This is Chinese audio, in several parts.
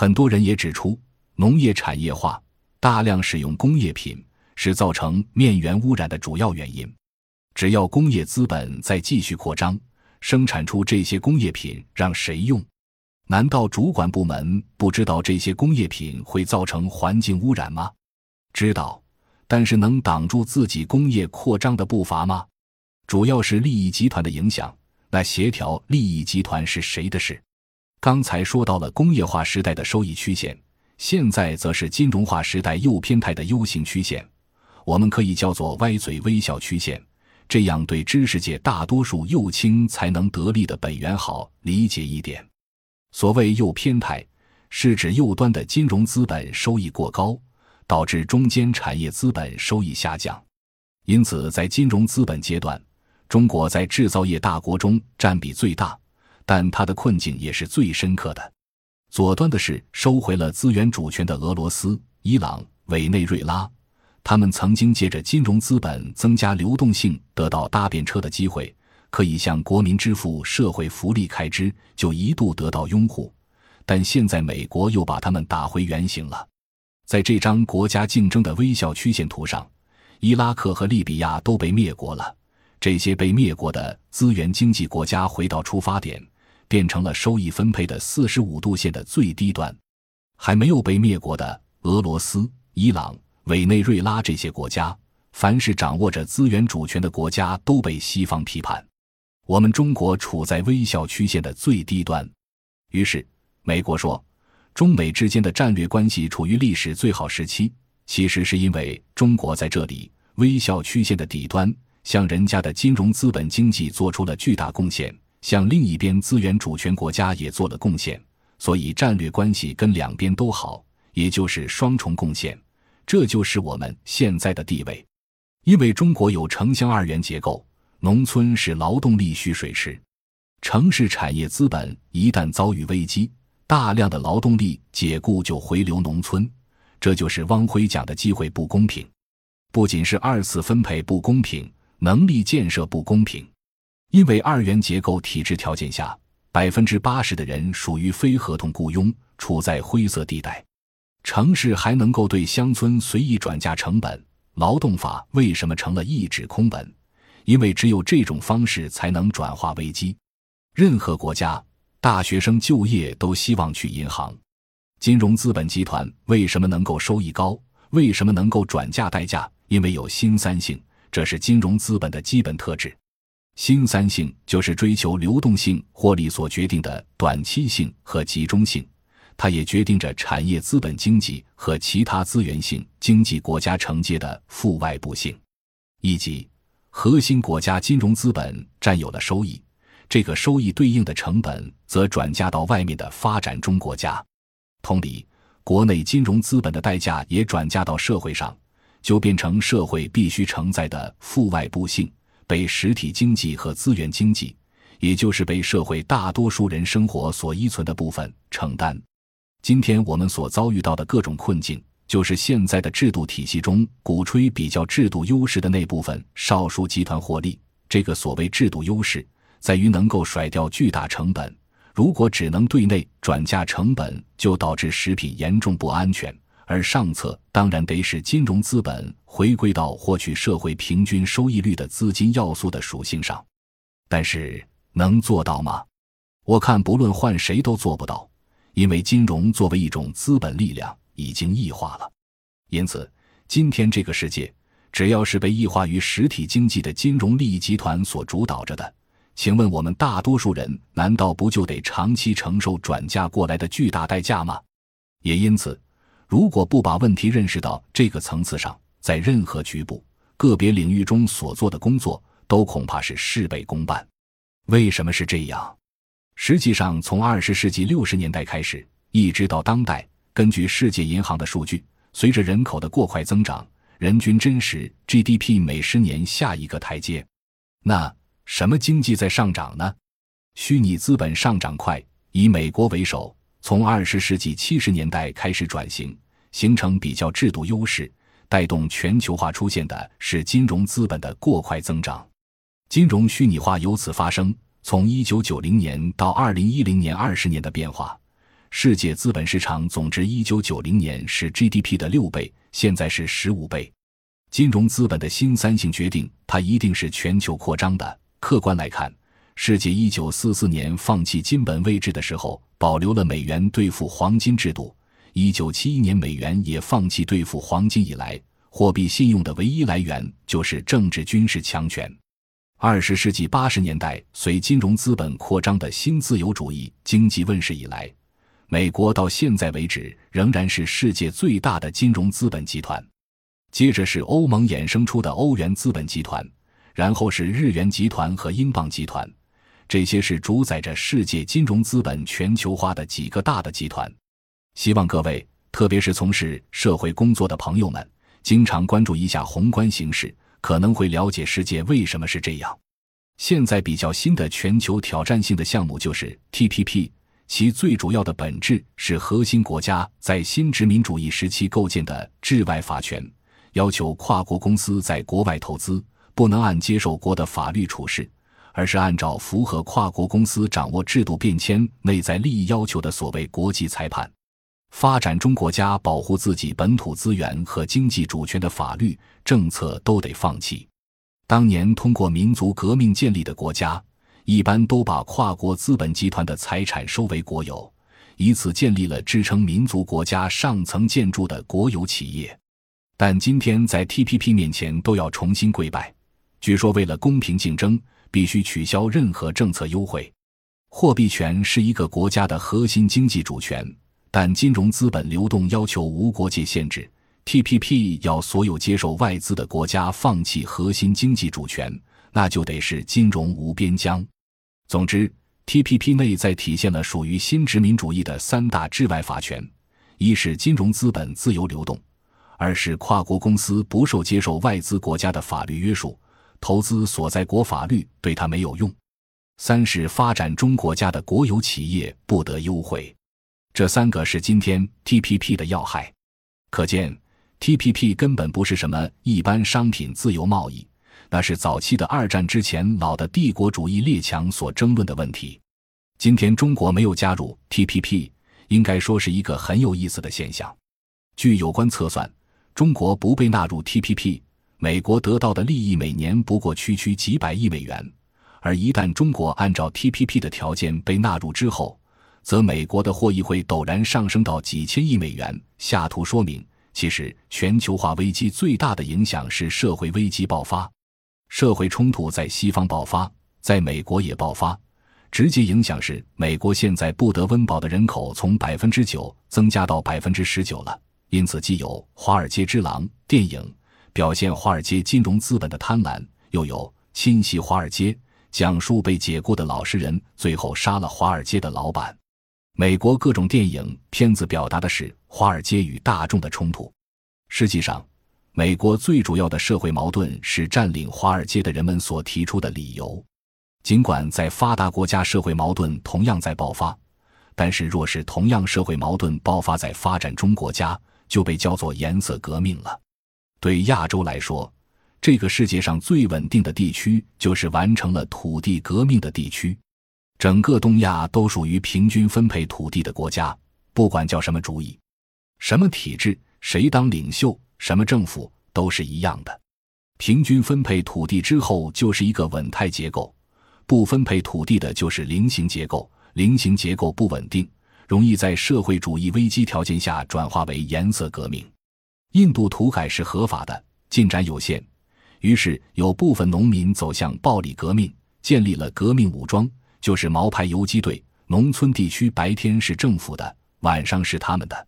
很多人也指出，农业产业化大量使用工业品是造成面源污染的主要原因。只要工业资本再继续扩张，生产出这些工业品让谁用？难道主管部门不知道这些工业品会造成环境污染吗？知道，但是能挡住自己工业扩张的步伐吗？主要是利益集团的影响。那协调利益集团是谁的事？刚才说到了工业化时代的收益曲线，现在则是金融化时代右偏态的 U 型曲线，我们可以叫做歪嘴微笑曲线。这样对知识界大多数右倾才能得利的本源好理解一点。所谓右偏态，是指右端的金融资本收益过高，导致中间产业资本收益下降。因此，在金融资本阶段，中国在制造业大国中占比最大，但他的困境也是最深刻的。左端的是收回了资源主权的俄罗斯、伊朗、委内瑞拉，他们曾经借着金融资本增加流动性，得到搭便车的机会。可以向国民支付社会福利开支，就一度得到拥护，但现在美国又把他们打回原形了。在这张国家竞争的微笑曲线图上，伊拉克和利比亚都被灭国了。这些被灭国的资源经济国家回到出发点，变成了收益分配的四十五度线的最低端。还没有被灭国的俄罗斯、伊朗、委内瑞拉这些国家，凡是掌握着资源主权的国家，都被西方批判。我们中国处在微笑曲线的最低端，于是美国说，中美之间的战略关系处于历史最好时期。其实是因为中国在这里微笑曲线的底端，向人家的金融资本经济做出了巨大贡献，向另一边资源主权国家也做了贡献，所以战略关系跟两边都好，也就是双重贡献。这就是我们现在的地位，因为中国有城乡二元结构。农村是劳动力蓄水池，城市产业资本一旦遭遇危机，大量的劳动力解雇就回流农村，这就是汪辉讲的机会不公平，不仅是二次分配不公平，能力建设不公平，因为二元结构体制条件下，百分之八十的人属于非合同雇佣，处在灰色地带，城市还能够对乡村随意转嫁成本，劳动法为什么成了一纸空文？因为只有这种方式才能转化危机。任何国家大学生就业都希望去银行。金融资本集团为什么能够收益高？为什么能够转嫁代价？因为有新三性，这是金融资本的基本特质。新三性就是追求流动性获利所决定的短期性和集中性，它也决定着产业资本经济和其他资源性经济国家承接的负外部性，以及。核心国家金融资本占有了收益，这个收益对应的成本则转嫁到外面的发展中国家。同理，国内金融资本的代价也转嫁到社会上，就变成社会必须承载的负外部性，被实体经济和资源经济，也就是被社会大多数人生活所依存的部分承担。今天我们所遭遇到的各种困境。就是现在的制度体系中，鼓吹比较制度优势的那部分少数集团获利。这个所谓制度优势，在于能够甩掉巨大成本。如果只能对内转嫁成本，就导致食品严重不安全。而上策当然得使金融资本回归到获取社会平均收益率的资金要素的属性上。但是能做到吗？我看不论换谁都做不到，因为金融作为一种资本力量。已经异化了，因此，今天这个世界，只要是被异化于实体经济的金融利益集团所主导着的，请问我们大多数人难道不就得长期承受转嫁过来的巨大代价吗？也因此，如果不把问题认识到这个层次上，在任何局部、个别领域中所做的工作，都恐怕是事倍功半。为什么是这样？实际上，从二十世纪六十年代开始，一直到当代。根据世界银行的数据，随着人口的过快增长，人均真实 GDP 每十年下一个台阶。那什么经济在上涨呢？虚拟资本上涨快，以美国为首，从二十世纪七十年代开始转型，形成比较制度优势，带动全球化出现的是金融资本的过快增长，金融虚拟化由此发生。从一九九零年到二零一零年二十年的变化。世界资本市场总值一九九零年是 GDP 的六倍，现在是十五倍。金融资本的新三性决定，它一定是全球扩张的。客观来看，世界一九四四年放弃金本位制的时候，保留了美元兑付黄金制度；一九七一年美元也放弃兑付黄金以来，货币信用的唯一来源就是政治军事强权。二十世纪八十年代，随金融资本扩张的新自由主义经济问世以来，美国到现在为止仍然是世界最大的金融资本集团。接着是欧盟衍生出的欧元资本集团，然后是日元集团和英镑集团，这些是主宰着世界金融资本全球化的几个大的集团。希望各位，特别是从事社会工作的朋友们，经常关注一下宏观形势，可能会了解世界为什么是这样。现在比较新的全球挑战性的项目就是 TPP，其最主要的本质是核心国家在新殖民主义时期构建的治外法权。要求跨国公司在国外投资不能按接受国的法律处事，而是按照符合跨国公司掌握制度变迁内在利益要求的所谓国际裁判。发展中国家保护自己本土资源和经济主权的法律政策都得放弃。当年通过民族革命建立的国家，一般都把跨国资本集团的财产收为国有，以此建立了支撑民族国家上层建筑的国有企业。但今天在 TPP 面前都要重新跪拜。据说为了公平竞争，必须取消任何政策优惠。货币权是一个国家的核心经济主权，但金融资本流动要求无国界限制。TPP 要所有接受外资的国家放弃核心经济主权，那就得是金融无边疆。总之，TPP 内在体现了属于新殖民主义的三大治外法权：一是金融资本自由流动。二是跨国公司不受接受外资国家的法律约束，投资所在国法律对他没有用；三是发展中国家的国有企业不得优惠。这三个是今天 TPP 的要害。可见，TPP 根本不是什么一般商品自由贸易，那是早期的二战之前老的帝国主义列强所争论的问题。今天中国没有加入 TPP，应该说是一个很有意思的现象。据有关测算。中国不被纳入 TPP，美国得到的利益每年不过区区几百亿美元，而一旦中国按照 TPP 的条件被纳入之后，则美国的获益会陡然上升到几千亿美元。下图说明，其实全球化危机最大的影响是社会危机爆发，社会冲突在西方爆发，在美国也爆发，直接影响是美国现在不得温饱的人口从百分之九增加到百分之十九了。因此，既有《华尔街之狼》电影表现华尔街金融资本的贪婪，又有《侵袭华尔街》讲述被解雇的老实人最后杀了华尔街的老板。美国各种电影片子表达的是华尔街与大众的冲突。实际上，美国最主要的社会矛盾是占领华尔街的人们所提出的理由。尽管在发达国家，社会矛盾同样在爆发，但是若是同样社会矛盾爆发在发展中国家，就被叫做颜色革命了。对亚洲来说，这个世界上最稳定的地区就是完成了土地革命的地区。整个东亚都属于平均分配土地的国家，不管叫什么主义、什么体制、谁当领袖、什么政府，都是一样的。平均分配土地之后就是一个稳态结构，不分配土地的就是菱形结构，菱形结构不稳定。容易在社会主义危机条件下转化为颜色革命。印度土改是合法的，进展有限，于是有部分农民走向暴力革命，建立了革命武装，就是毛派游击队。农村地区白天是政府的，晚上是他们的。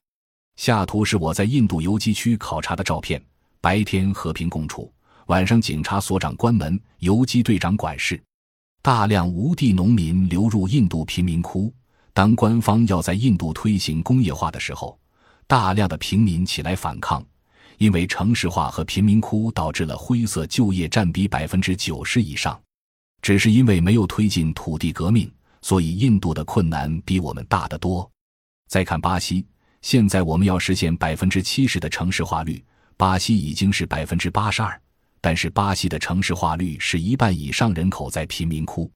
下图是我在印度游击区考察的照片，白天和平共处，晚上警察所长关门，游击队长管事。大量无地农民流入印度贫民窟。当官方要在印度推行工业化的时候，大量的平民起来反抗，因为城市化和贫民窟导致了灰色就业占比百分之九十以上。只是因为没有推进土地革命，所以印度的困难比我们大得多。再看巴西，现在我们要实现百分之七十的城市化率，巴西已经是百分之八十二，但是巴西的城市化率是一半以上人口在贫民窟。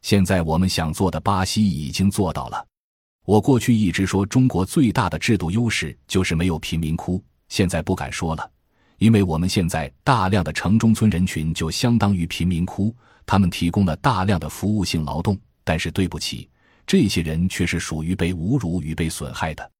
现在我们想做的，巴西已经做到了。我过去一直说中国最大的制度优势就是没有贫民窟，现在不敢说了，因为我们现在大量的城中村人群就相当于贫民窟，他们提供了大量的服务性劳动，但是对不起，这些人却是属于被侮辱与被损害的。